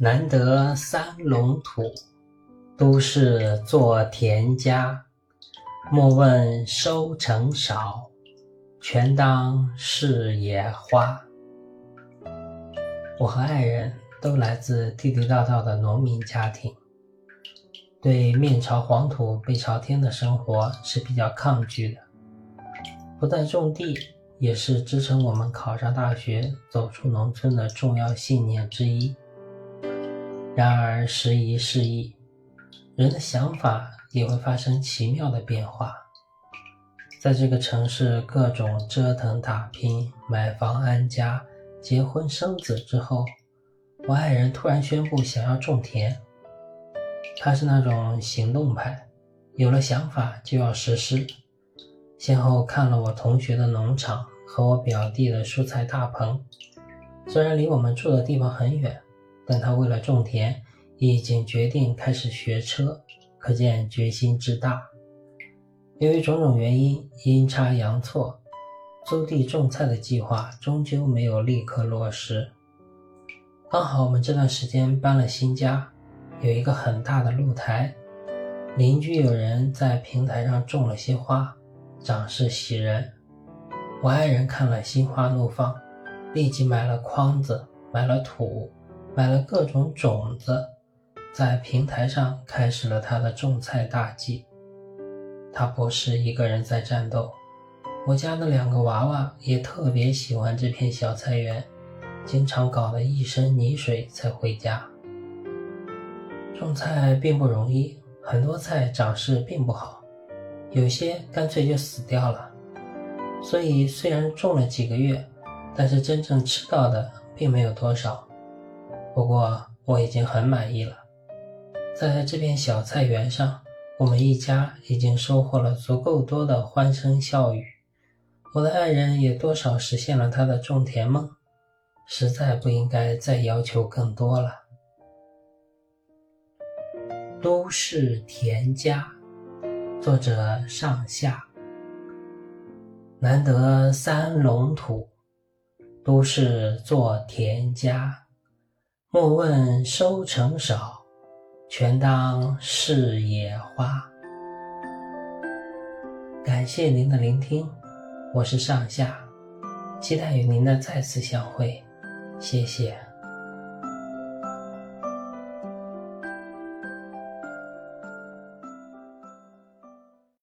难得三隆土，都是做田家。莫问收成少，全当是野花。我和爱人都来自地地道道的农民家庭，对面朝黄土背朝天的生活是比较抗拒的。不但种地，也是支撑我们考上大学、走出农村的重要信念之一。然而时移世易，人的想法也会发生奇妙的变化。在这个城市各种折腾打拼、买房安家、结婚生子之后，我爱人突然宣布想要种田。他是那种行动派，有了想法就要实施。先后看了我同学的农场和我表弟的蔬菜大棚，虽然离我们住的地方很远。但他为了种田，已经决定开始学车，可见决心之大。由于种种原因，阴差阳错，租地种菜的计划终究没有立刻落实。刚好我们这段时间搬了新家，有一个很大的露台，邻居有人在平台上种了些花，长势喜人。我爱人看了心花怒放，立即买了筐子，买了土。买了各种种子，在平台上开始了他的种菜大计。他不是一个人在战斗，我家的两个娃娃也特别喜欢这片小菜园，经常搞得一身泥水才回家。种菜并不容易，很多菜长势并不好，有些干脆就死掉了。所以虽然种了几个月，但是真正吃到的并没有多少。不过我已经很满意了，在这片小菜园上，我们一家已经收获了足够多的欢声笑语，我的爱人也多少实现了他的种田梦，实在不应该再要求更多了。都市田家，作者上下。难得三龙土，都市作田家。莫问收成少，全当是野花。感谢您的聆听，我是上下，期待与您的再次相会，谢谢。